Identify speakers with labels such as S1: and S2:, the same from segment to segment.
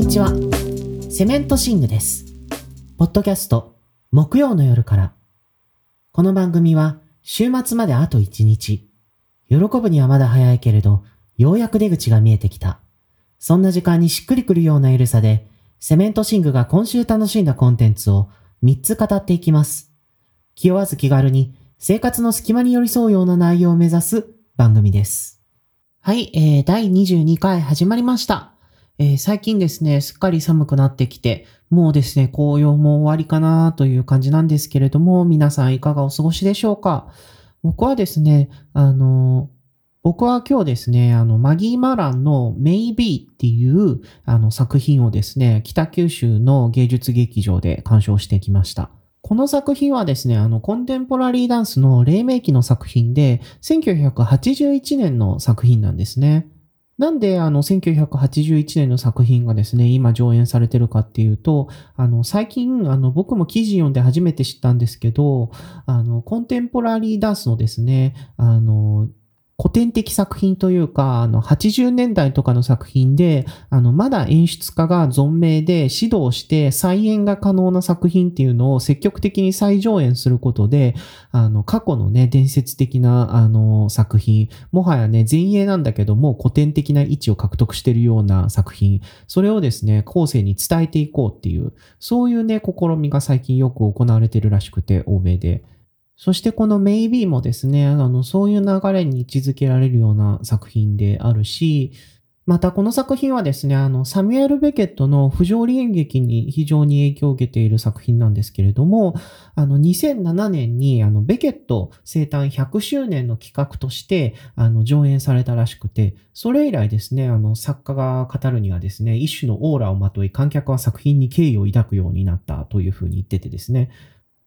S1: にちは。セメントシングです。ポッドキャスト、木曜の夜から。この番組は、週末まであと1日。喜ぶにはまだ早いけれど、ようやく出口が見えてきた。そんな時間にしっくりくるようなゆるさで、セメントシングが今週楽しんだコンテンツを3つ語っていきます。気負わず気軽に、生活の隙間に寄り添うような内容を目指す番組です。はい、えー、第22回始まりました。えー最近ですね、すっかり寒くなってきて、もうですね、紅葉も終わりかなという感じなんですけれども、皆さんいかがお過ごしでしょうか？僕はですね、あの、僕は今日ですね、あの、マギー・マランの Maybe っていうあの作品をですね、北九州の芸術劇場で鑑賞してきました。この作品はですね、あの、コンテンポラリーダンスの黎明期の作品で、1981年の作品なんですね。なんで、あの、1981年の作品がですね、今上演されてるかっていうと、あの、最近、あの、僕も記事読んで初めて知ったんですけど、あの、コンテンポラリーダンスのですね、あの、古典的作品というか、あの、80年代とかの作品で、あの、まだ演出家が存命で指導して再演が可能な作品っていうのを積極的に再上演することで、あの、過去のね、伝説的な、あの、作品、もはやね、前衛なんだけども、古典的な位置を獲得してるような作品、それをですね、後世に伝えていこうっていう、そういうね、試みが最近よく行われてるらしくて、欧米で。そしてこの Maybe もですね、あの、そういう流れに位置づけられるような作品であるし、またこの作品はですね、あの、サミュエル・ベケットの不条理演劇に非常に影響を受けている作品なんですけれども、あの、2007年に、あの、ベケット生誕100周年の企画として、あの、上演されたらしくて、それ以来ですね、あの、作家が語るにはですね、一種のオーラをまとい、観客は作品に敬意を抱くようになったというふうに言っててですね、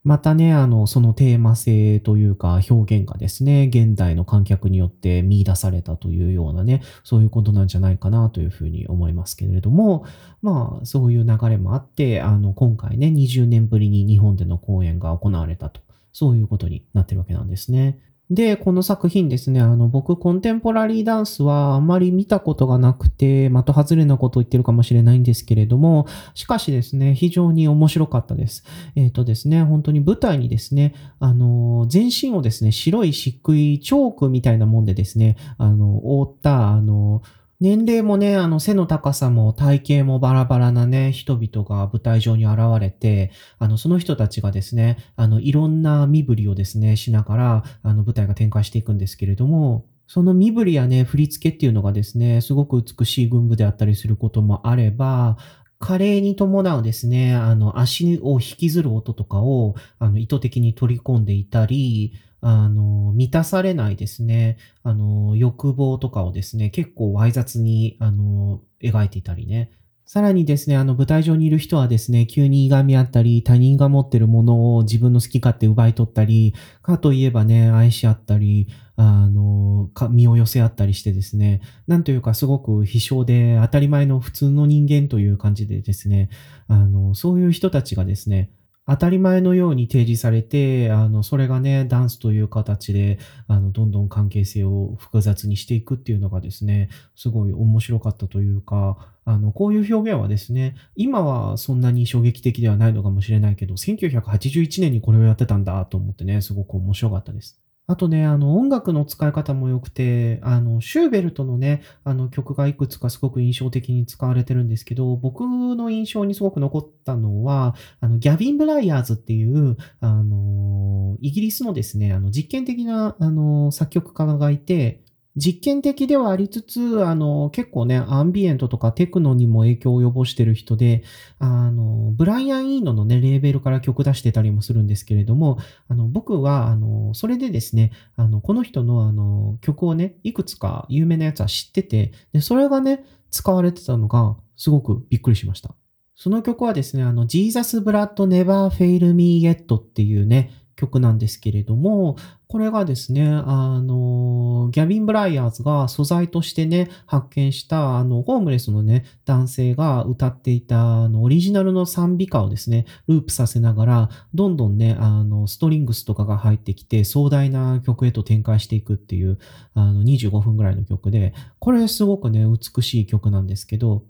S1: またね、あの、そのテーマ性というか表現がですね、現代の観客によって見出されたというようなね、そういうことなんじゃないかなというふうに思いますけれども、まあ、そういう流れもあって、あの、今回ね、20年ぶりに日本での公演が行われたと、そういうことになってるわけなんですね。で、この作品ですね、あの、僕、コンテンポラリーダンスはあまり見たことがなくて、的外れなことを言ってるかもしれないんですけれども、しかしですね、非常に面白かったです。えっ、とですね、本当に舞台にですね、あの、全身をですね、白い漆喰、チョークみたいなもんでですね、あの、覆った、あの、年齢もね、あの、背の高さも体型もバラバラなね、人々が舞台上に現れて、あの、その人たちがですね、あの、いろんな身振りをですね、しながら、あの、舞台が展開していくんですけれども、その身振りやね、振り付けっていうのがですね、すごく美しい群舞であったりすることもあれば、加齢に伴うですね、あの、足を引きずる音とかを、あの、意図的に取り込んでいたり、あの、満たされないですね、あの、欲望とかをですね、結構わい雑に、あの、描いていたりね。さらにですね、あの、舞台上にいる人はですね、急にいがみ合ったり、他人が持ってるものを自分の好き勝手奪い取ったり、かといえばね、愛し合ったり、あの、身を寄せ合ったりしてですね、なんというかすごく非常で当たり前の普通の人間という感じでですね、あの、そういう人たちがですね、当たり前のように提示されて、あの、それがね、ダンスという形で、あの、どんどん関係性を複雑にしていくっていうのがですね、すごい面白かったというか、あの、こういう表現はですね、今はそんなに衝撃的ではないのかもしれないけど、1981年にこれをやってたんだと思ってね、すごく面白かったです。あとね、あの、音楽の使い方も良くて、あの、シューベルトのね、あの、曲がいくつかすごく印象的に使われてるんですけど、僕の印象にすごく残ったのは、あの、ギャビン・ブライヤーズっていう、あの、イギリスのですね、あの、実験的な、あの、作曲家がいて、実験的ではありつつ、あの、結構ね、アンビエントとかテクノにも影響を及ぼしてる人で、あの、ブライアン・イーノのね、レーベルから曲出してたりもするんですけれども、あの、僕は、あの、それでですね、あの、この人のあの、曲をね、いくつか有名なやつは知ってて、で、それがね、使われてたのが、すごくびっくりしました。その曲はですね、あの、Jesus Blood Never Fail Me Yet っていうね、曲なんですけれども、これがですね、あの、ギャビン・ブライヤーズが素材としてね、発見した、あの、ホームレスのね、男性が歌っていた、あの、オリジナルの賛美歌をですね、ループさせながら、どんどんね、あの、ストリングスとかが入ってきて、壮大な曲へと展開していくっていう、あの、25分ぐらいの曲で、これすごくね、美しい曲なんですけど、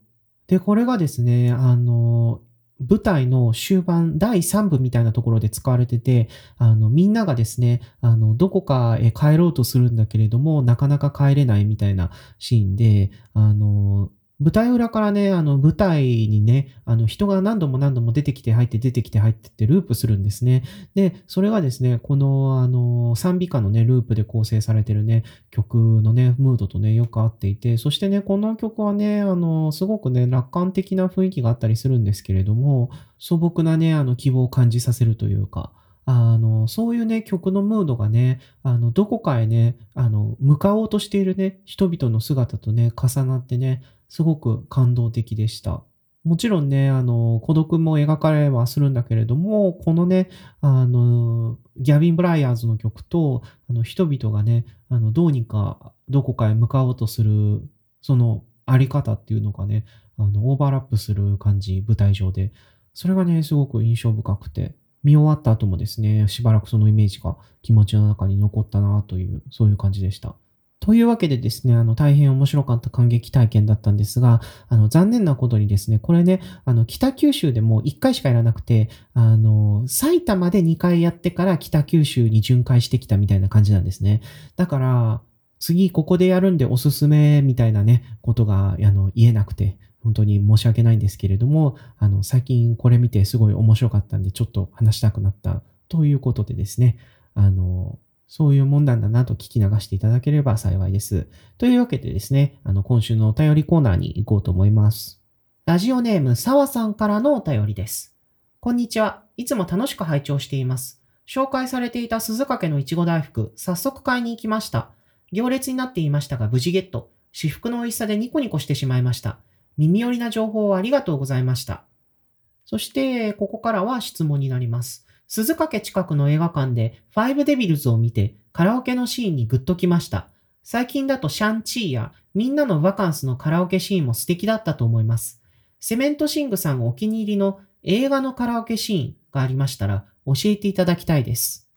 S1: で、これがですね、あの、舞台の終盤、第3部みたいなところで使われてて、あの、みんながですね、あの、どこかへ帰ろうとするんだけれども、なかなか帰れないみたいなシーンで、あの、舞台裏からね、あの、舞台にね、あの、人が何度も何度も出てきて入って出てきて入ってってループするんですね。で、それがですね、この、あの、賛美歌のね、ループで構成されてるね、曲のね、ムードとね、よく合っていて、そしてね、この曲はね、あの、すごくね、楽観的な雰囲気があったりするんですけれども、素朴なね、あの、希望を感じさせるというか、あの、そういうね、曲のムードがね、あの、どこかへね、あの、向かおうとしているね、人々の姿とね、重なってね、すごく感動的でした。もちろんね、あの、孤独も描かれはするんだけれども、このね、あの、ギャビン・ブライヤーズの曲と、あの、人々がね、あの、どうにかどこかへ向かおうとする、そのあり方っていうのがね、あの、オーバーラップする感じ、舞台上で。それがね、すごく印象深くて、見終わった後もですね、しばらくそのイメージが気持ちの中に残ったなという、そういう感じでした。というわけでですね、あの、大変面白かった感激体験だったんですが、あの、残念なことにですね、これね、あの、北九州でも1回しかやらなくて、あの、埼玉で2回やってから北九州に巡回してきたみたいな感じなんですね。だから、次ここでやるんでおすすめみたいなね、ことが、あの、言えなくて、本当に申し訳ないんですけれども、あの、最近これ見てすごい面白かったんで、ちょっと話したくなったということでですね、あの、そういうもんなんだなと聞き流していただければ幸いです。というわけでですね、あの、今週のお便りコーナーに行こうと思います。ラジオネーム、さわさんからのお便りです。こんにちは。いつも楽しく拝聴しています。紹介されていた鈴掛のいちご大福、早速買いに行きました。行列になっていましたが無事ゲット。至福の美味しさでニコニコしてしまいました。耳寄りな情報をありがとうございました。そして、ここからは質問になります。鈴掛近くの映画館でファイブデビルズを見てカラオケのシーンにグッときました。最近だとシャンチーやみんなのバカンスのカラオケシーンも素敵だったと思います。セメントシングさんお気に入りの映画のカラオケシーンがありましたら教えていただきたいです。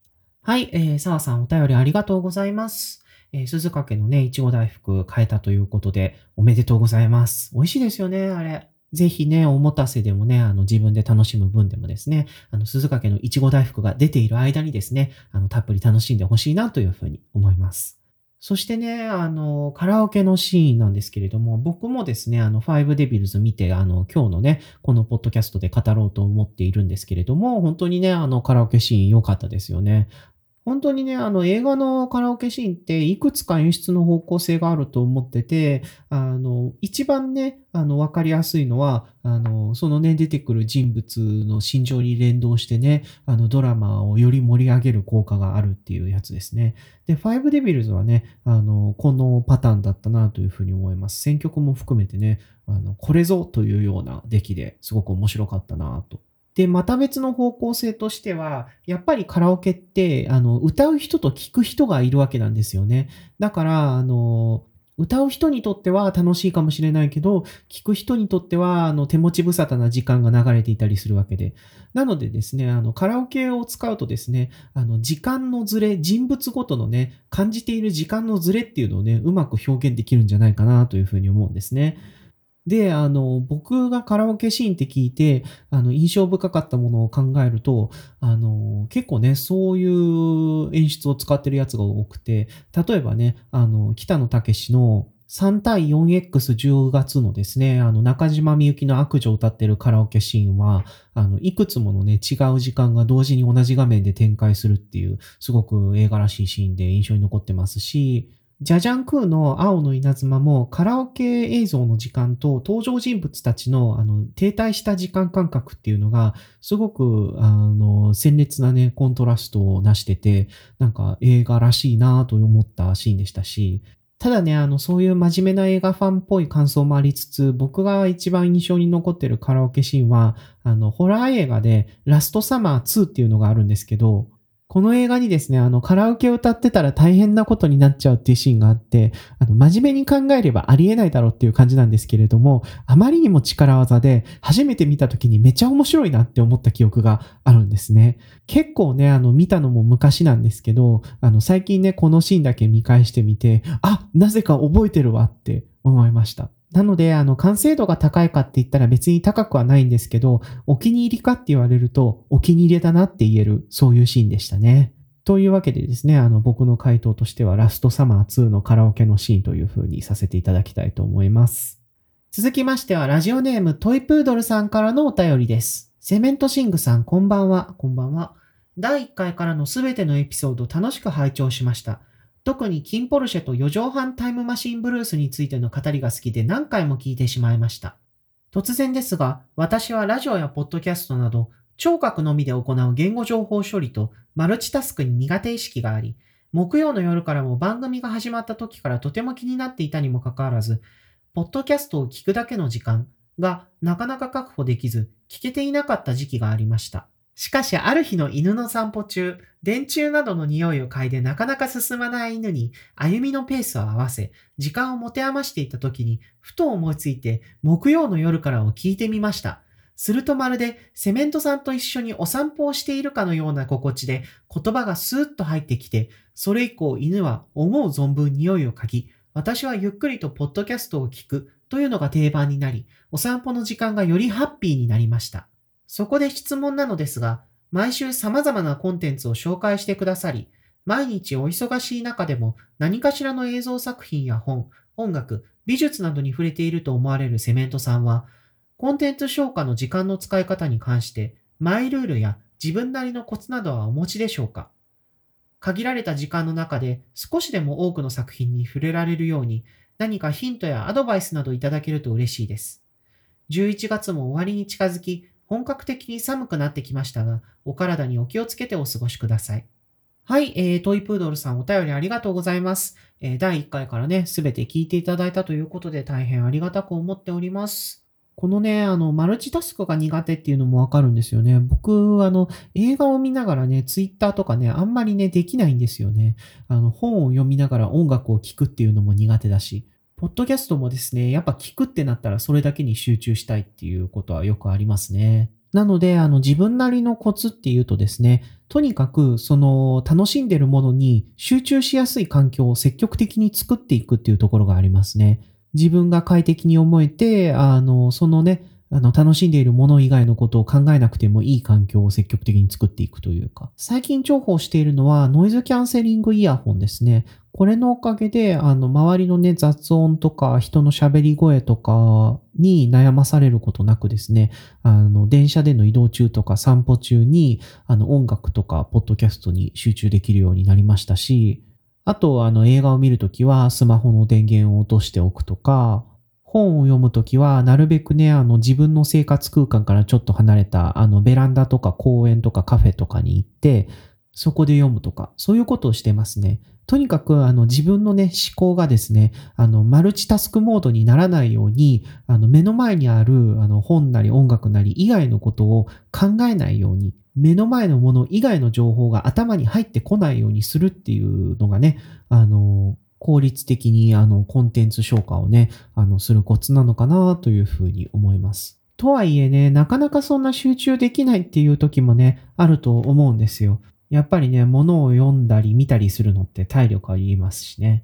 S1: はい、えー、沢さんお便りありがとうございます。えー、鈴掛のね、いちご大福変えたということで、おめでとうございます。美味しいですよね、あれ。ぜひね、おもたせでもね、あの、自分で楽しむ分でもですね、あの、鈴掛のいちご大福が出ている間にですね、あの、たっぷり楽しんでほしいなというふうに思います。そしてね、あの、カラオケのシーンなんですけれども、僕もですね、あの、ファイブデビルズ見て、あの、今日のね、このポッドキャストで語ろうと思っているんですけれども、本当にね、あの、カラオケシーン良かったですよね。本当にね、あの映画のカラオケシーンっていくつか演出の方向性があると思ってて、あの、一番ね、あの、わかりやすいのは、あの、そのね、出てくる人物の心情に連動してね、あの、ドラマをより盛り上げる効果があるっていうやつですね。で、ファイブデビルズはね、あの、このパターンだったなというふうに思います。選曲も含めてね、あの、これぞというような出来ですごく面白かったなとで、また別の方向性としては、やっぱりカラオケって、あの、歌う人と聴く人がいるわけなんですよね。だから、あの、歌う人にとっては楽しいかもしれないけど、聴く人にとっては、あの、手持ち無沙汰な時間が流れていたりするわけで。なのでですね、あの、カラオケを使うとですね、あの、時間のずれ、人物ごとのね、感じている時間のずれっていうのをね、うまく表現できるんじゃないかなというふうに思うんですね。で、あの、僕がカラオケシーンって聞いて、あの、印象深かったものを考えると、あの、結構ね、そういう演出を使ってるやつが多くて、例えばね、あの、北野武の3対 4X10 月のですね、あの、中島みゆきの悪女を歌ってるカラオケシーンは、あの、いくつものね、違う時間が同時に同じ画面で展開するっていう、すごく映画らしいシーンで印象に残ってますし、ジャジャンクーの青の稲妻もカラオケ映像の時間と登場人物たちのあの停滞した時間感覚っていうのがすごくあの鮮烈なねコントラストをなしててなんか映画らしいなと思ったシーンでしたしただね、あの、そういう真面目な映画ファンっぽい感想もありつつ、僕が一番印象に残ってるカラオケシーンは、あの、ホラー映画で、ラストサマー2っていうのがあるんですけど、この映画にですね、あの、カラオケを歌ってたら大変なことになっちゃうっていうシーンがあって、あの、真面目に考えればありえないだろうっていう感じなんですけれども、あまりにも力技で、初めて見た時にめちゃ面白いなって思った記憶があるんですね。結構ね、あの、見たのも昔なんですけど、あの、最近ね、このシーンだけ見返してみて、あ、なぜか覚えてるわって思いました。なので、あの、完成度が高いかって言ったら別に高くはないんですけど、お気に入りかって言われると、お気に入りだなって言える、そういうシーンでしたね。というわけでですね、あの、僕の回答としては、ラストサマー2のカラオケのシーンという風にさせていただきたいと思います。続きましては、ラジオネームトイプードルさんからのお便りです。セメントシングさん、こんばんは。こんばんは。第1回からのすべてのエピソード楽しく拝聴しました。特にキンポルシェと4畳半タイムマシンブルースについての語りが好きで何回も聞いてしまいました。突然ですが、私はラジオやポッドキャストなど、聴覚のみで行う言語情報処理とマルチタスクに苦手意識があり、木曜の夜からも番組が始まった時からとても気になっていたにもかかわらず、ポッドキャストを聞くだけの時間がなかなか確保できず、聞けていなかった時期がありました。しかしある日の犬の散歩中、電柱などの匂いを嗅いでなかなか進まない犬に歩みのペースを合わせ、時間を持て余していた時に、ふと思いついて木曜の夜からを聞いてみました。するとまるでセメントさんと一緒にお散歩をしているかのような心地で言葉がスーッと入ってきて、それ以降犬は思う存分匂いを嗅ぎ、私はゆっくりとポッドキャストを聞くというのが定番になり、お散歩の時間がよりハッピーになりました。そこで質問なのですが、毎週様々なコンテンツを紹介してくださり、毎日お忙しい中でも何かしらの映像作品や本、音楽、美術などに触れていると思われるセメントさんは、コンテンツ消化の時間の使い方に関して、マイルールや自分なりのコツなどはお持ちでしょうか？限られた時間の中で少しでも多くの作品に触れられるように何かヒントやアドバイスなどいただけると嬉しいです。11月も終わりに近づき、本格的に寒くなってきましたが、お体にお気をつけてお過ごしください。はい、えー、トイプードルさんお便りありがとうございます。えー、第1回からね、すべて聞いていただいたということで大変ありがたく思っております。このね、あの、マルチタスクが苦手っていうのもわかるんですよね。僕、あの、映画を見ながらね、ツイッターとかね、あんまりね、できないんですよね。あの、本を読みながら音楽を聴くっていうのも苦手だし。ポッドキャストもですね、やっぱ聞くってなったらそれだけに集中したいっていうことはよくありますね。なので、あの、自分なりのコツっていうとですね、とにかく、その、楽しんでるものに集中しやすい環境を積極的に作っていくっていうところがありますね。自分が快適に思えて、あの、そのね、あの、楽しんでいるもの以外のことを考えなくてもいい環境を積極的に作っていくというか。最近重宝しているのはノイズキャンセリングイヤホンですね。これのおかげで、あの、周りのね、雑音とか人の喋り声とかに悩まされることなくですね、あの、電車での移動中とか散歩中に、あの、音楽とか、ポッドキャストに集中できるようになりましたし、あと、あの、映画を見るときはスマホの電源を落としておくとか、本を読むときは、なるべくね、あの、自分の生活空間からちょっと離れた、あの、ベランダとか公園とかカフェとかに行って、そこで読むとか、そういうことをしてますね。とにかく、あの、自分のね、思考がですね、あの、マルチタスクモードにならないように、あの、目の前にある、あの、本なり音楽なり以外のことを考えないように、目の前のもの以外の情報が頭に入ってこないようにするっていうのがね、あの、効率的にあのコンテンツ消化をね、あのするコツなのかなというふうに思います。とはいえね、なかなかそんな集中できないっていう時もね、あると思うんですよ。やっぱりね、物を読んだり見たりするのって体力ありますしね。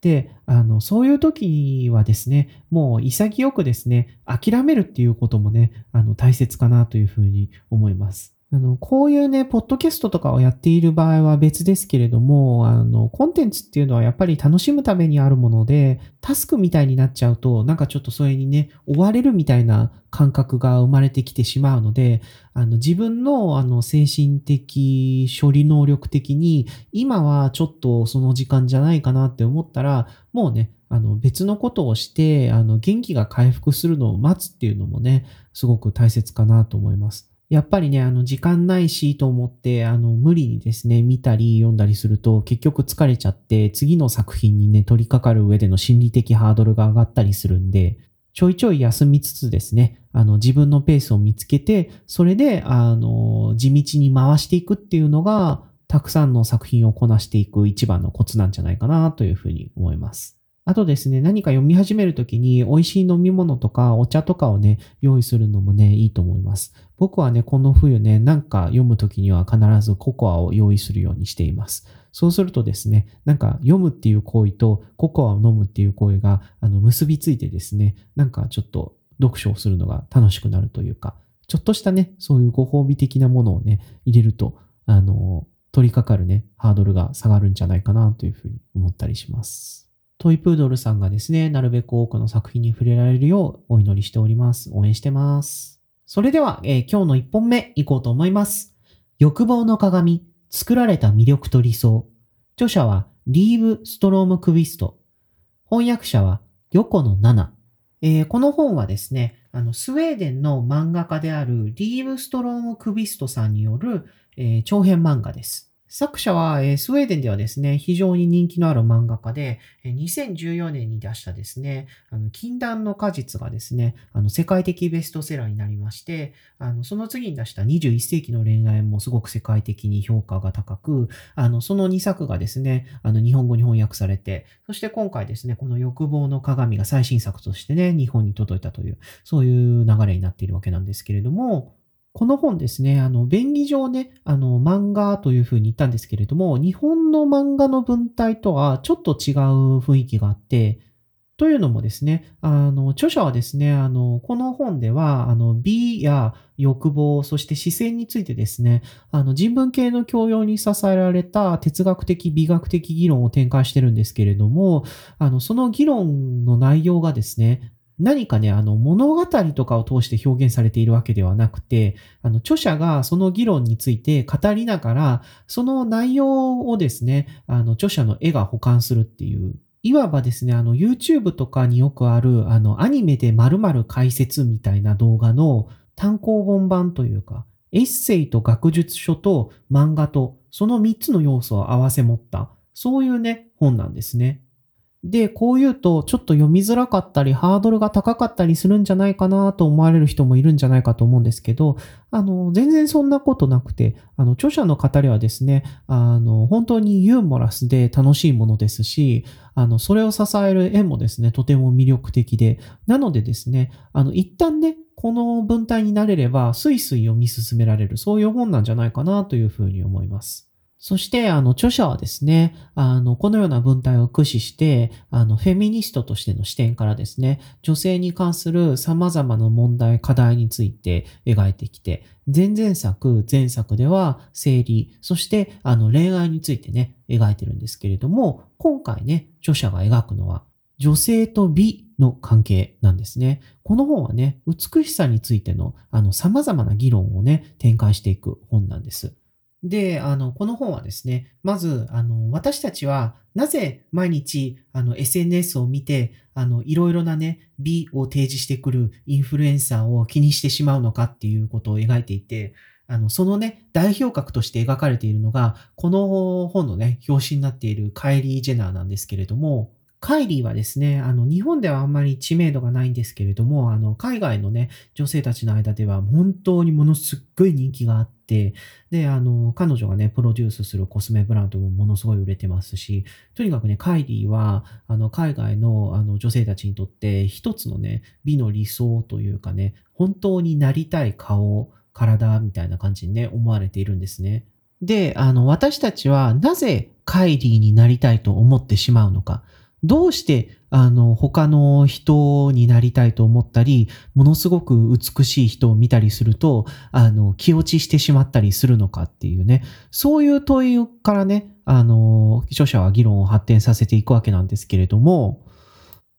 S1: で、あの、そういう時はですね、もう潔くですね、諦めるっていうこともね、あの、大切かなというふうに思います。あの、こういうね、ポッドキャストとかをやっている場合は別ですけれども、あの、コンテンツっていうのはやっぱり楽しむためにあるもので、タスクみたいになっちゃうと、なんかちょっとそれにね、追われるみたいな感覚が生まれてきてしまうので、あの、自分の、あの、精神的、処理能力的に、今はちょっとその時間じゃないかなって思ったら、もうね、あの、別のことをして、あの、元気が回復するのを待つっていうのもね、すごく大切かなと思います。やっぱりね、あの、時間ないしと思って、あの、無理にですね、見たり読んだりすると、結局疲れちゃって、次の作品にね、取り掛かる上での心理的ハードルが上がったりするんで、ちょいちょい休みつつですね、あの、自分のペースを見つけて、それで、あの、地道に回していくっていうのが、たくさんの作品をこなしていく一番のコツなんじゃないかなというふうに思います。あとですね、何か読み始めるときに美味しい飲み物とかお茶とかをね、用意するのもね、いいと思います。僕はね、この冬ね、なんか読むときには必ずココアを用意するようにしています。そうするとですね、なんか読むっていう行為とココアを飲むっていう行為があの結びついてですね、なんかちょっと読書をするのが楽しくなるというか、ちょっとしたね、そういうご褒美的なものをね、入れると、あの、取り掛かるね、ハードルが下がるんじゃないかなというふうに思ったりします。トイプードルさんがですね、なるべく多くの作品に触れられるようお祈りしております。応援してます。それでは、えー、今日の1本目いこうと思います。欲望の鏡、作られた魅力と理想。著者はリーブ・ストローム・クビスト。翻訳者は横野ナナ。え、この本はですね、あの、スウェーデンの漫画家であるリーブ・ストローム・クビストさんによる、えー、長編漫画です。作者は、え、スウェーデンではですね、非常に人気のある漫画家で、え、2014年に出したですね、あの、禁断の果実がですね、あの、世界的ベストセラーになりまして、あの、その次に出した21世紀の恋愛もすごく世界的に評価が高く、あの、その2作がですね、あの、日本語に翻訳されて、そして今回ですね、この欲望の鏡が最新作としてね、日本に届いたという、そういう流れになっているわけなんですけれども、この本ですね、あの、便宜上ね、あの、漫画というふうに言ったんですけれども、日本の漫画の文体とはちょっと違う雰囲気があって、というのもですね、あの、著者はですね、あの、この本では、あの、美や欲望、そして視線についてですね、あの、人文系の教養に支えられた哲学的、美学的議論を展開してるんですけれども、あの、その議論の内容がですね、何かね、あの物語とかを通して表現されているわけではなくて、あの著者がその議論について語りながら、その内容をですね、あの著者の絵が保管するっていう、いわばですね、あの YouTube とかによくある、あのアニメで〇〇解説みたいな動画の単行本版というか、エッセイと学術書と漫画とその3つの要素を合わせ持った、そういうね、本なんですね。で、こう言うと、ちょっと読みづらかったり、ハードルが高かったりするんじゃないかなと思われる人もいるんじゃないかと思うんですけど、あの、全然そんなことなくて、あの、著者の語りはですね、あの、本当にユーモラスで楽しいものですし、あの、それを支える絵もですね、とても魅力的で、なのでですね、あの、一旦ね、この文体になれれば、スイスイ読み進められる、そういう本なんじゃないかなというふうに思います。そして、あの、著者はですね、あの、このような文体を駆使して、あの、フェミニストとしての視点からですね、女性に関する様々な問題、課題について描いてきて、前々作、前作では生理、そして、あの、恋愛についてね、描いてるんですけれども、今回ね、著者が描くのは、女性と美の関係なんですね。この本はね、美しさについての、あの、様々な議論をね、展開していく本なんです。で、あの、この本はですね、まず、あの、私たちはなぜ毎日、あの、SNS を見て、あの、いろいろなね、美を提示してくるインフルエンサーを気にしてしまうのかっていうことを描いていて、あの、そのね、代表格として描かれているのが、この本のね、表紙になっているカイリー・ジェナーなんですけれども、カイリーはですね、あの、日本ではあんまり知名度がないんですけれども、あの、海外のね、女性たちの間では本当にものすっごい人気があって、で、あの、彼女がね、プロデュースするコスメブランドもものすごい売れてますし、とにかくね、カイリーは、あの、海外のあの女性たちにとって一つのね、美の理想というかね、本当になりたい顔、体みたいな感じにね、思われているんですね。で、あの、私たちはなぜカイリーになりたいと思ってしまうのか。どうして、あの、他の人になりたいと思ったり、ものすごく美しい人を見たりすると、あの、気落ちしてしまったりするのかっていうね、そういう問いからね、あの、著者は議論を発展させていくわけなんですけれども、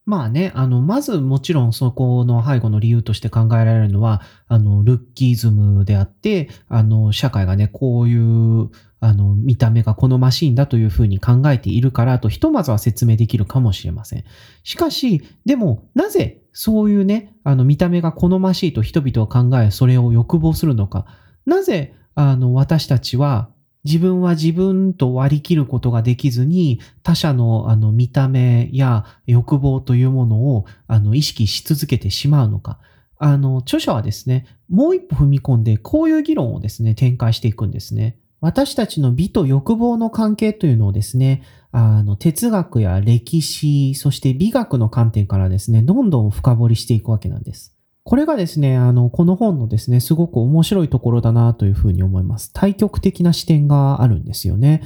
S1: まあね、あの、まずもちろんそこの背後の理由として考えられるのは、あの、ルッキーズムであって、あの、社会がね、こういう、あの、見た目が好ましいんだというふうに考えているからと、ひとまずは説明できるかもしれません。しかし、でも、なぜそういうね、あの、見た目が好ましいと人々は考え、それを欲望するのか。なぜ、あの、私たちは、自分は自分と割り切ることができずに、他者のあの見た目や欲望というものをあの意識し続けてしまうのか。あの、著者はですね、もう一歩踏み込んで、こういう議論をですね、展開していくんですね。私たちの美と欲望の関係というのをですね、あの、哲学や歴史、そして美学の観点からですね、どんどん深掘りしていくわけなんです。これがですね、あの、この本のですね、すごく面白いところだなというふうに思います。対極的な視点があるんですよね。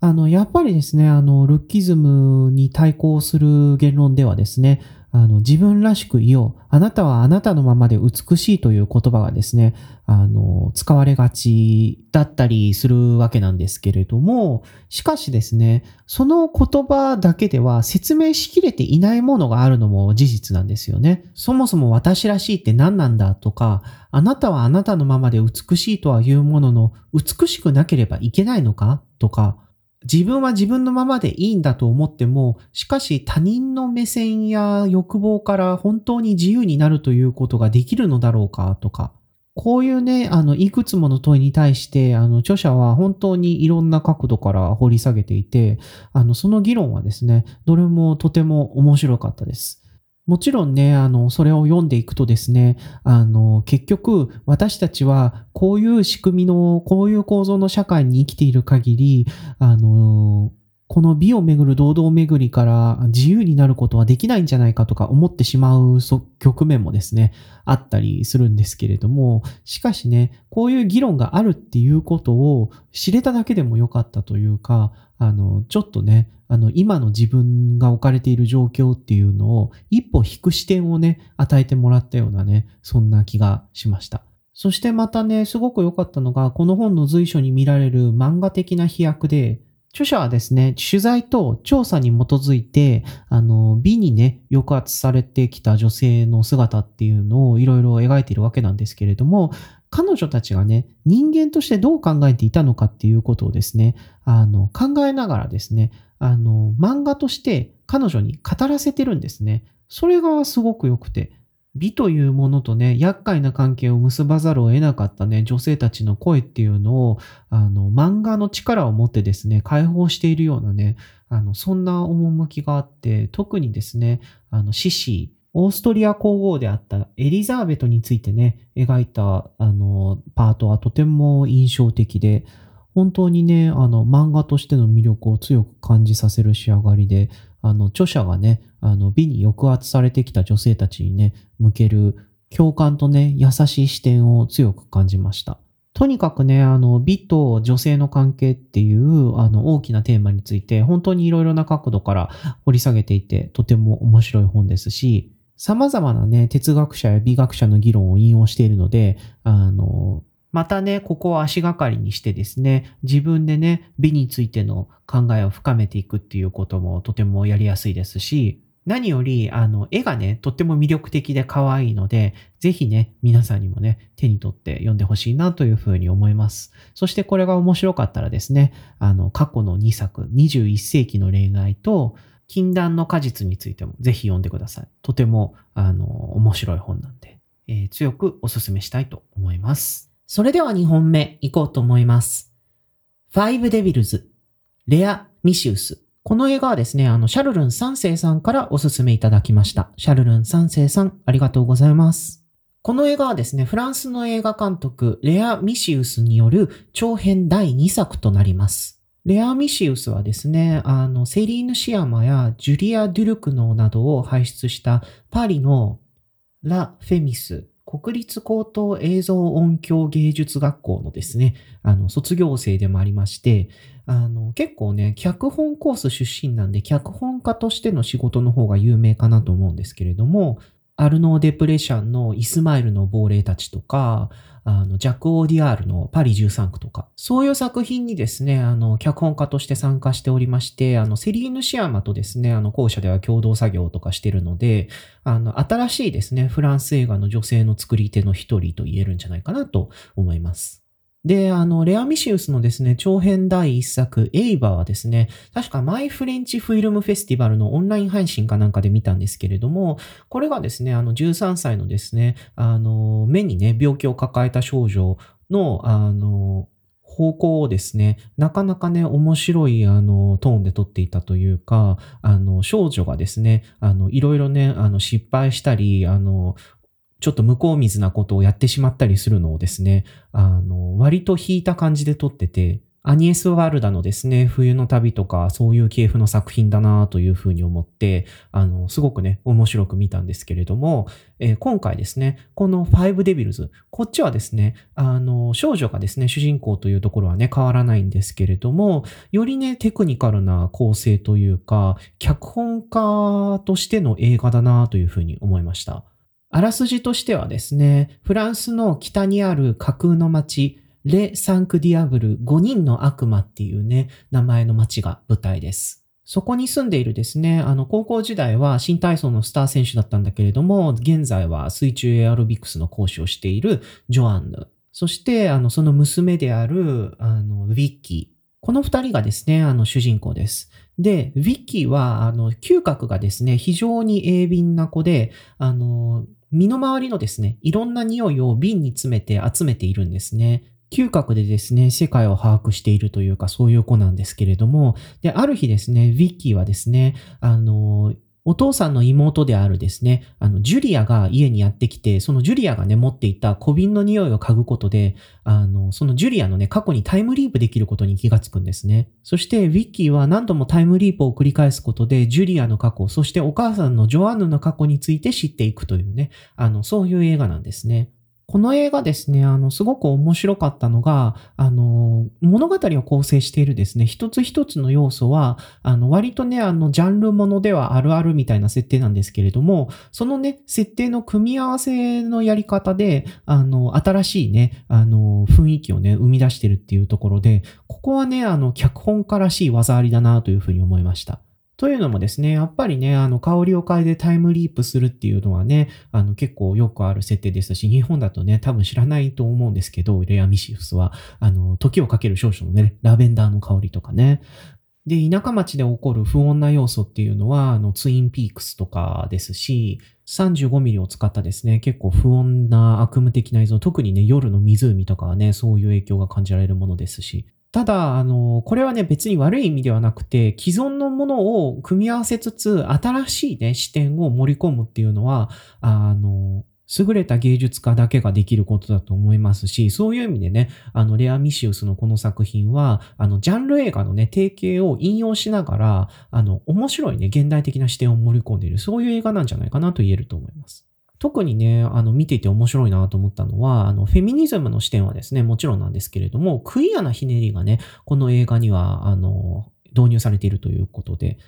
S1: あの、やっぱりですね、あの、ルッキズムに対抗する言論ではですね、あの、自分らしくいよう。あなたはあなたのままで美しいという言葉がですね、あの、使われがちだったりするわけなんですけれども、しかしですね、その言葉だけでは説明しきれていないものがあるのも事実なんですよね。そもそも私らしいって何なんだとか、あなたはあなたのままで美しいとは言うものの、美しくなければいけないのかとか、自分は自分のままでいいんだと思っても、しかし他人の目線や欲望から本当に自由になるということができるのだろうかとか、こういうね、あの、いくつもの問いに対して、あの、著者は本当にいろんな角度から掘り下げていて、あの、その議論はですね、どれもとても面白かったです。もちろんね、あの、それを読んでいくとですね、あの、結局、私たちは、こういう仕組みの、こういう構造の社会に生きている限り、あの、この美をめぐる堂々巡りから自由になることはできないんじゃないかとか思ってしまう局面もですね、あったりするんですけれども、しかしね、こういう議論があるっていうことを知れただけでもよかったというか、あの、ちょっとね、あの、今の自分が置かれている状況っていうのを一歩引く視点をね、与えてもらったようなね、そんな気がしました。そしてまたね、すごく良かったのが、この本の随所に見られる漫画的な飛躍で、著者はですね、取材と調査に基づいて、あの、美にね、抑圧されてきた女性の姿っていうのをいろいろ描いているわけなんですけれども、彼女たちがね、人間としてどう考えていたのかっていうことをですね、あの、考えながらですね、あの、漫画として彼女に語らせてるんですね。それがすごく良くて、美というものとね、厄介な関係を結ばざるを得なかったね、女性たちの声っていうのを、あの、漫画の力を持ってですね、解放しているようなね、あの、そんな趣があって、特にですね、あの、シシー、オーストリア皇后であったエリザーベトについてね、描いた、あの、パートはとても印象的で、本当にね、あの、漫画としての魅力を強く感じさせる仕上がりで、あの、著者がね、あの、美に抑圧されてきた女性たちにね、向ける共感とね、優しい視点を強く感じました。とにかくね、あの、美と女性の関係っていう、あの、大きなテーマについて、本当にいろいろな角度から掘り下げていて、とても面白い本ですし、様々なね、哲学者や美学者の議論を引用しているので、あの、またね、ここを足がかりにしてですね、自分でね、美についての考えを深めていくっていうこともとてもやりやすいですし、何より、あの、絵がね、とっても魅力的で可愛いので、ぜひね、皆さんにもね、手に取って読んでほしいなというふうに思います。そしてこれが面白かったらですね、あの、過去の2作、21世紀の恋愛と、禁断の果実についてもぜひ読んでください。とても、あの、面白い本なんで、えー、強くお勧めしたいと思います。それでは2本目行こうと思います。ファイブデビルズ、レア・ミシウス。この映画はですね、あの、シャルルン三世さんからおすすめいただきました。シャルルン三世さん、ありがとうございます。この映画はですね、フランスの映画監督、レア・ミシウスによる長編第2作となります。レア・ミシウスはですね、あの、セリーヌ・シアマやジュリア・デュルクノーなどを輩出したパリのラ・フェミス国立高等映像音響芸術学校のですね、あの、卒業生でもありまして、あの、結構ね、脚本コース出身なんで、脚本家としての仕事の方が有名かなと思うんですけれども、アルノー・デプレシャンのイスマイルの亡霊たちとか、あの、ジャック・オーディアールのパリ13区とか、そういう作品にですね、あの、脚本家として参加しておりまして、あの、セリーヌ・シアマとですね、あの、校舎では共同作業とかしてるので、あの、新しいですね、フランス映画の女性の作り手の一人と言えるんじゃないかなと思います。で、あの、レアミシウスのですね、長編第一作、エイバーはですね、確かマイフレンチフィルムフェスティバルのオンライン配信かなんかで見たんですけれども、これがですね、あの、13歳のですね、あの、目にね、病気を抱えた少女の、あの、方向をですね、なかなかね、面白い、あの、トーンで撮っていたというか、あの、少女がですね、あの、いろいろね、あの、失敗したり、あの、ちょっと向こう水なことをやってしまったりするのをですね、あの、割と引いた感じで撮ってて、アニエス・ワールダのですね、冬の旅とか、そういう系譜の作品だなというふうに思って、あの、すごくね、面白く見たんですけれども、えー、今回ですね、このファイブデビルズ、こっちはですね、あの、少女がですね、主人公というところはね、変わらないんですけれども、よりね、テクニカルな構成というか、脚本家としての映画だなというふうに思いました。あらすじとしてはですね、フランスの北にある架空の街、レ・サンク・ディアブル5人の悪魔っていうね、名前の街が舞台です。そこに住んでいるですね、あの、高校時代は新体操のスター選手だったんだけれども、現在は水中エアロビクスの講師をしているジョアンヌ。そして、あの、その娘である、あの、ウィッキー。この二人がですね、あの、主人公です。で、ウィッキーは、あの、嗅覚がですね、非常に鋭敏な子で、あの、身の回りのですね、いろんな匂いを瓶に詰めて集めているんですね。嗅覚でですね、世界を把握しているというか、そういう子なんですけれども、で、ある日ですね、ウィッキーはですね、あの、お父さんの妹であるですね、あの、ジュリアが家にやってきて、そのジュリアがね、持っていた小瓶の匂いを嗅ぐことで、あの、そのジュリアのね、過去にタイムリープできることに気がつくんですね。そして、ウィッキーは何度もタイムリープを繰り返すことで、ジュリアの過去、そしてお母さんのジョアンヌの過去について知っていくというね、あの、そういう映画なんですね。この映画ですね、あの、すごく面白かったのが、あの、物語を構成しているですね、一つ一つの要素は、あの、割とね、あの、ジャンルものではあるあるみたいな設定なんですけれども、そのね、設定の組み合わせのやり方で、あの、新しいね、あの、雰囲気をね、生み出してるっていうところで、ここはね、あの、脚本家らしい技ありだなというふうに思いました。というのもですね、やっぱりね、あの、香りを変えてタイムリープするっていうのはね、あの、結構よくある設定ですし、日本だとね、多分知らないと思うんですけど、レアミシウスは、あの、時をかける少々のね、ラベンダーの香りとかね。で、田舎町で起こる不穏な要素っていうのは、あの、ツインピークスとかですし、35ミリを使ったですね、結構不穏な悪夢的な映像、特にね、夜の湖とかはね、そういう影響が感じられるものですし、ただ、あの、これはね、別に悪い意味ではなくて、既存のものを組み合わせつつ、新しいね、視点を盛り込むっていうのは、あの、優れた芸術家だけができることだと思いますし、そういう意味でね、あの、レア・ミシウスのこの作品は、あの、ジャンル映画のね、定型を引用しながら、あの、面白いね、現代的な視点を盛り込んでいる、そういう映画なんじゃないかなと言えると思います。特にね、あの、見ていて面白いなと思ったのは、あの、フェミニズムの視点はですね、もちろんなんですけれども、クイアなひねりがね、この映画には、あの、導入されているということで、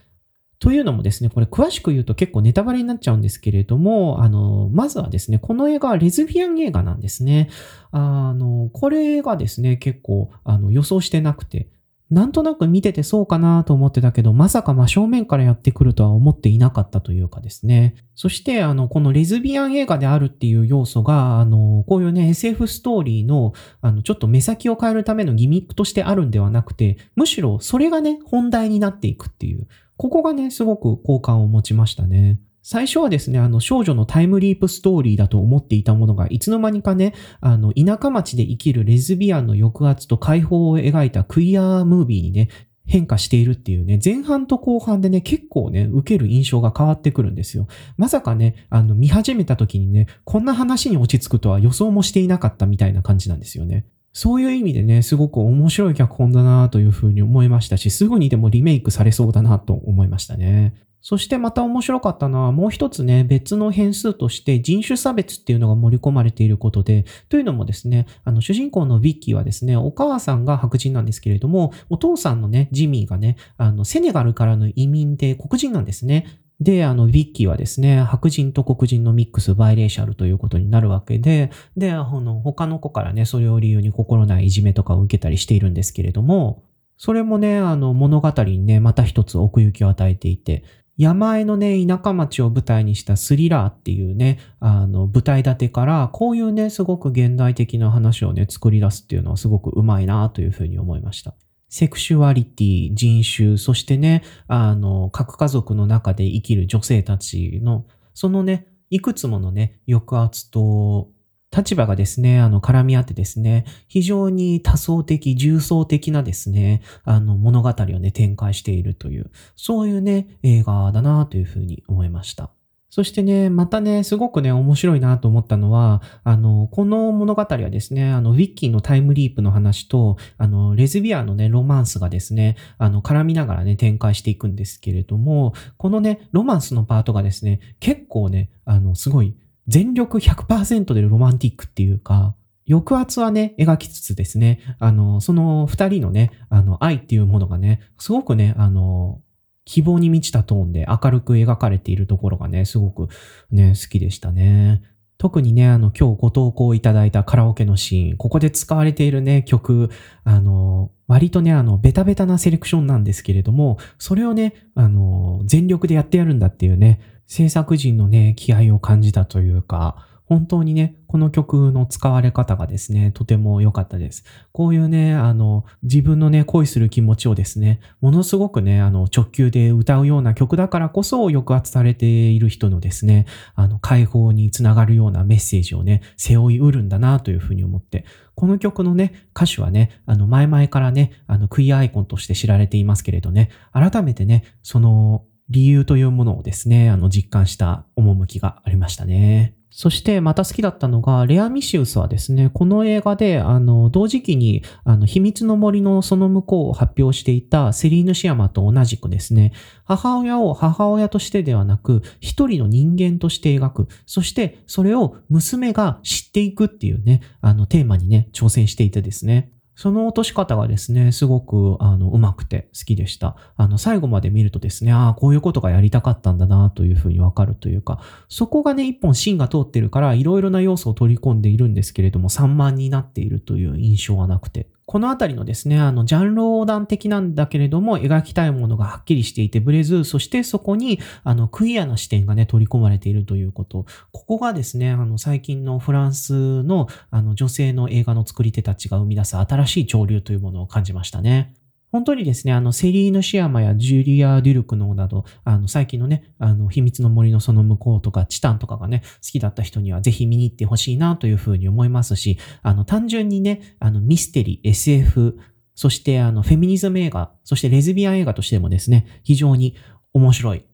S1: というのもですね、これ詳しく言うと結構ネタバレになっちゃうんですけれども、あの、まずはですね、この映画はレズビアン映画なんですね。あの、これがですね、結構、あの、予想してなくて、なんとなく見ててそうかなと思ってたけど、まさか真正面からやってくるとは思っていなかったというかですね。そして、あの、このレズビアン映画であるっていう要素が、あの、こういうね、SF ストーリーの、あの、ちょっと目先を変えるためのギミックとしてあるんではなくて、むしろそれがね、本題になっていくっていう、ここがね、すごく好感を持ちましたね。最初はですね、あの少女のタイムリープストーリーだと思っていたものが、いつの間にかね、あの、田舎町で生きるレズビアンの抑圧と解放を描いたクイアームービーにね、変化しているっていうね、前半と後半でね、結構ね、受ける印象が変わってくるんですよ。まさかね、あの、見始めた時にね、こんな話に落ち着くとは予想もしていなかったみたいな感じなんですよね。そういう意味でね、すごく面白い脚本だなというふうに思いましたし、すぐにでもリメイクされそうだなと思いましたね。そしてまた面白かったのはもう一つね、別の変数として人種差別っていうのが盛り込まれていることで、というのもですね、あの主人公のビッキーはですね、お母さんが白人なんですけれども、お父さんのね、ジミーがね、あのセネガルからの移民で黒人なんですね。で、あの、ビッキーはですね、白人と黒人のミックス、バイレーシャルということになるわけで、で、あの、他の子からね、それを理由に心ないいじめとかを受けたりしているんですけれども、それもね、あの、物語にね、また一つ奥行きを与えていて、山あいのね、田舎町を舞台にしたスリラーっていうね、あの、舞台立てから、こういうね、すごく現代的な話をね、作り出すっていうのはすごくうまいなというふうに思いました。セクシュアリティ、人種、そしてね、あの、核家族の中で生きる女性たちの、そのね、いくつものね、抑圧と立場がですね、あの、絡み合ってですね、非常に多層的、重層的なですね、あの、物語をね、展開しているという、そういうね、映画だなというふうに思いました。そしてね、またね、すごくね、面白いなと思ったのは、あの、この物語はですね、あの、ウィッキーのタイムリープの話と、あの、レズビアンのね、ロマンスがですね、あの、絡みながらね、展開していくんですけれども、このね、ロマンスのパートがですね、結構ね、あの、すごい、全力100%でロマンティックっていうか、抑圧はね、描きつつですね、あの、その二人のね、あの、愛っていうものがね、すごくね、あの、希望に満ちたトーンで明るく描かれているところがね、すごくね、好きでしたね。特にね、あの、今日ご投稿いただいたカラオケのシーン、ここで使われているね、曲、あの、割とね、あの、ベタベタなセレクションなんですけれども、それをね、あの、全力でやってやるんだっていうね、制作陣のね、気合を感じたというか、本当にね、この曲の使われ方がですね、とても良かったです。こういうね、あの、自分のね、恋する気持ちをですね、ものすごくね、あの、直球で歌うような曲だからこそ抑圧されている人のですね、あの、解放につながるようなメッセージをね、背負いうるんだなというふうに思って、この曲のね、歌手はね、あの、前々からね、あの、クイアアイコンとして知られていますけれどね、改めてね、その、理由というものをですね、あの、実感した趣がありましたね。そしてまた好きだったのが、レア・ミシウスはですね、この映画で、あの、同時期に、あの、秘密の森のその向こうを発表していたセリーヌ・シアマと同じくですね、母親を母親としてではなく、一人の人間として描く。そして、それを娘が知っていくっていうね、あの、テーマにね、挑戦していてですね。その落とし方がですね、すごく、あの、うまくて好きでした。あの、最後まで見るとですね、ああ、こういうことがやりたかったんだな、というふうにわかるというか、そこがね、一本芯が通ってるから、いろいろな要素を取り込んでいるんですけれども、散漫になっているという印象はなくて、このあたりのですね、あの、ジャンル横断的なんだけれども、描きたいものがはっきりしていてブレず、そしてそこに、あの、クイアな視点がね、取り込まれているということ。ここがですね、あの、最近のフランスの、あの、女性の映画の作り手たちが生み出す新しい潮流というものを感じましたね。本当にですね、あの、セリーヌ・シアマやジュリア・デュルクノーなど、あの、最近のね、あの、秘密の森のその向こうとか、チタンとかがね、好きだった人にはぜひ見に行ってほしいなというふうに思いますし、あの、単純にね、あの、ミステリー、SF、そしてあの、フェミニズム映画、そしてレズビアン映画としてもですね、非常に面白い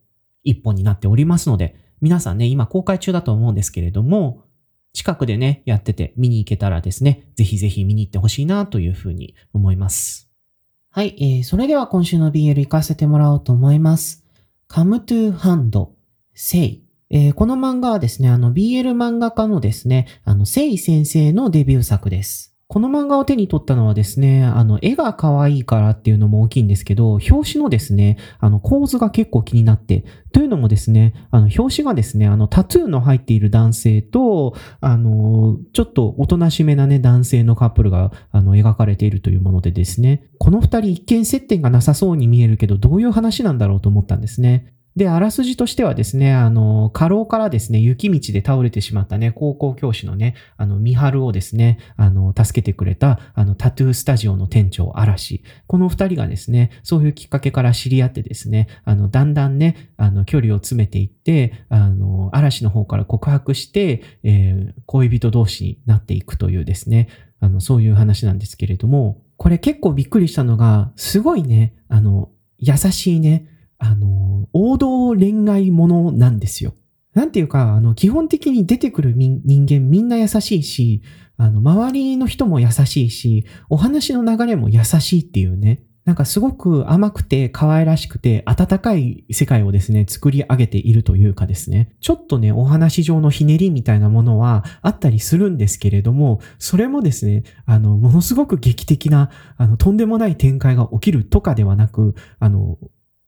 S1: 一本になっておりますので、皆さんね、今公開中だと思うんですけれども、近くでね、やってて見に行けたらですね、ぜひぜひ見に行ってほしいなというふうに思います。はい、えー、それでは今週の BL 行かせてもらおうと思います。Come to Hand, Say。えー、この漫画はですね、あの BL 漫画家のですね、あの、セイ先生のデビュー作です。この漫画を手に取ったのはですね、あの、絵が可愛いからっていうのも大きいんですけど、表紙のですね、あの、構図が結構気になって、というのもですね、あの、表紙がですね、あの、タトゥーの入っている男性と、あの、ちょっとおとなしめなね、男性のカップルが、あの、描かれているというものでですね、この二人一見接点がなさそうに見えるけど、どういう話なんだろうと思ったんですね。で、あらすじとしてはですね、あの、過労からですね、雪道で倒れてしまったね、高校教師のね、あの、ミハルをですね、あの、助けてくれた、あの、タトゥースタジオの店長、嵐。この二人がですね、そういうきっかけから知り合ってですね、あの、だんだんね、あの、距離を詰めていって、あの、嵐の方から告白して、えー、恋人同士になっていくというですね、あの、そういう話なんですけれども、これ結構びっくりしたのが、すごいね、あの、優しいね、あの、王道恋愛ものなんですよ。なんていうか、あの、基本的に出てくる人間みんな優しいし、あの、周りの人も優しいし、お話の流れも優しいっていうね。なんかすごく甘くて可愛らしくて温かい世界をですね、作り上げているというかですね、ちょっとね、お話上のひねりみたいなものはあったりするんですけれども、それもですね、あの、ものすごく劇的な、あの、とんでもない展開が起きるとかではなく、あの、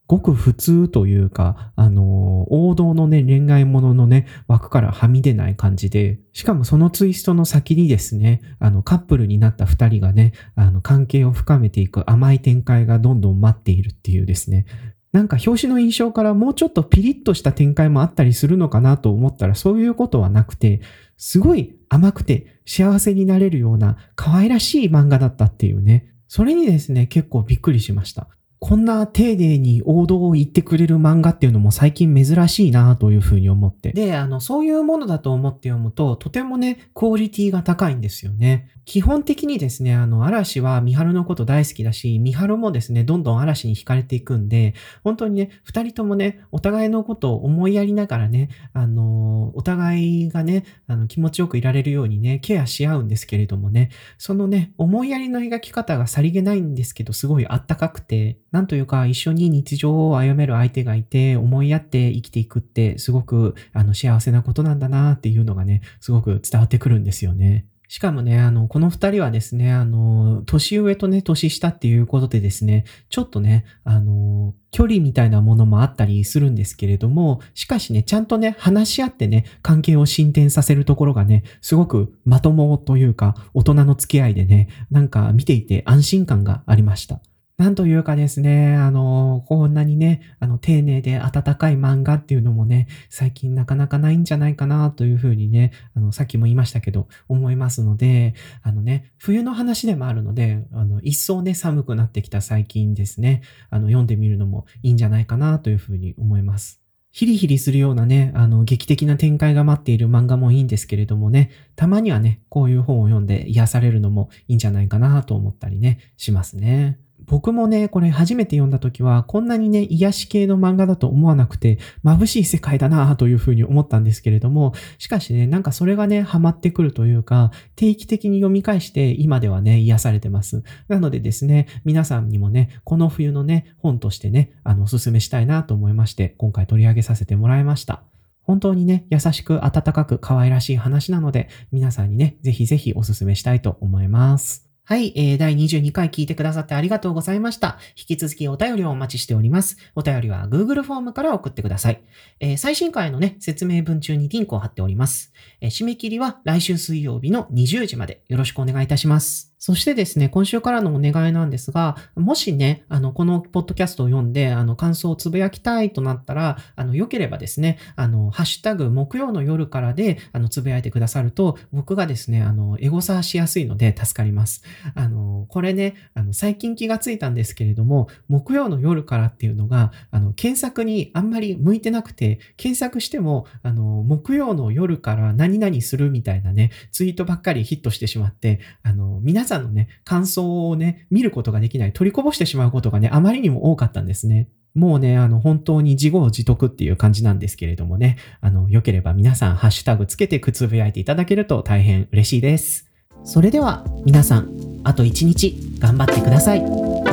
S1: ごく普通というか、あの、王道のね、恋愛もののね、枠からはみ出ない感じで、しかもそのツイストの先にですね、あの、カップルになった二人がね、あの、関係を深めていく甘い展開がどんどん待っているっていうですね、なんか表紙の印象からもうちょっとピリッとした展開もあったりするのかなと思ったらそういうことはなくて、すごい甘くて幸せになれるような可愛らしい漫画だったっていうね。それにですね、結構びっくりしました。こんな丁寧に王道を言ってくれる漫画っていうのも最近珍しいなというふうに思って。で、あの、そういうものだと思って読むと、とてもね、クオリティが高いんですよね。基本的にですね、あの、嵐は三春のこと大好きだし、三春もですね、どんどん嵐に惹かれていくんで、本当にね、二人ともね、お互いのことを思いやりながらね、あの、お互いがね、あの、気持ちよくいられるようにね、ケアし合うんですけれどもね、そのね、思いやりの描き方がさりげないんですけど、すごいあったかくて、なんというか一緒に日常を歩める相手がいて、思いやって生きていくって、すごくあの幸せなことなんだなっていうのがね、すごく伝わってくるんですよね。しかもね、あの、この二人はですね、あの、年上とね、年下っていうことでですね、ちょっとね、あの、距離みたいなものもあったりするんですけれども、しかしね、ちゃんとね、話し合ってね、関係を進展させるところがね、すごくまともというか、大人の付き合いでね、なんか見ていて安心感がありました。なんというかですね、あの、こんなにね、あの、丁寧で温かい漫画っていうのもね、最近なかなかないんじゃないかなというふうにね、あの、さっきも言いましたけど、思いますので、あのね、冬の話でもあるので、あの、一層ね、寒くなってきた最近ですね、あの、読んでみるのもいいんじゃないかなというふうに思います。ヒリヒリするようなね、あの、劇的な展開が待っている漫画もいいんですけれどもね、たまにはね、こういう本を読んで癒されるのもいいんじゃないかなと思ったりね、しますね。僕もね、これ初めて読んだ時は、こんなにね、癒し系の漫画だと思わなくて、眩しい世界だなぁというふうに思ったんですけれども、しかしね、なんかそれがね、ハマってくるというか、定期的に読み返して、今ではね、癒されてます。なのでですね、皆さんにもね、この冬のね、本としてね、あの、おすすめしたいなと思いまして、今回取り上げさせてもらいました。本当にね、優しく温かく可愛らしい話なので、皆さんにね、ぜひぜひおすすめしたいと思います。はい、えー、第22回聞いてくださってありがとうございました。引き続きお便りをお待ちしております。お便りは Google フォームから送ってください。えー、最新回のね、説明文中にリンクを貼っております。えー、締め切りは来週水曜日の20時までよろしくお願いいたします。そしてですね、今週からのお願いなんですが、もしね、あの、このポッドキャストを読んで、あの、感想をつぶやきたいとなったら、あの、良ければですね、あの、ハッシュタグ、木曜の夜からで、あの、つぶやいてくださると、僕がですね、あの、エゴサーしやすいので助かります。あの、これね、あの、最近気がついたんですけれども、木曜の夜からっていうのが、あの、検索にあんまり向いてなくて、検索しても、あの、木曜の夜から何々するみたいなね、ツイートばっかりヒットしてしまって、あの、皆さんさんのね、感想をね、見ることができない、取りこぼしてしまうことがね、あまりにも多かったんですね。もうね、あの、本当に自業自得っていう感じなんですけれどもね、あの、良ければ皆さん、ハッシュタグつけてくつぶやいていただけると大変嬉しいです。それでは、皆さん、あと一日頑張ってください。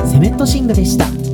S1: セメントシングでした。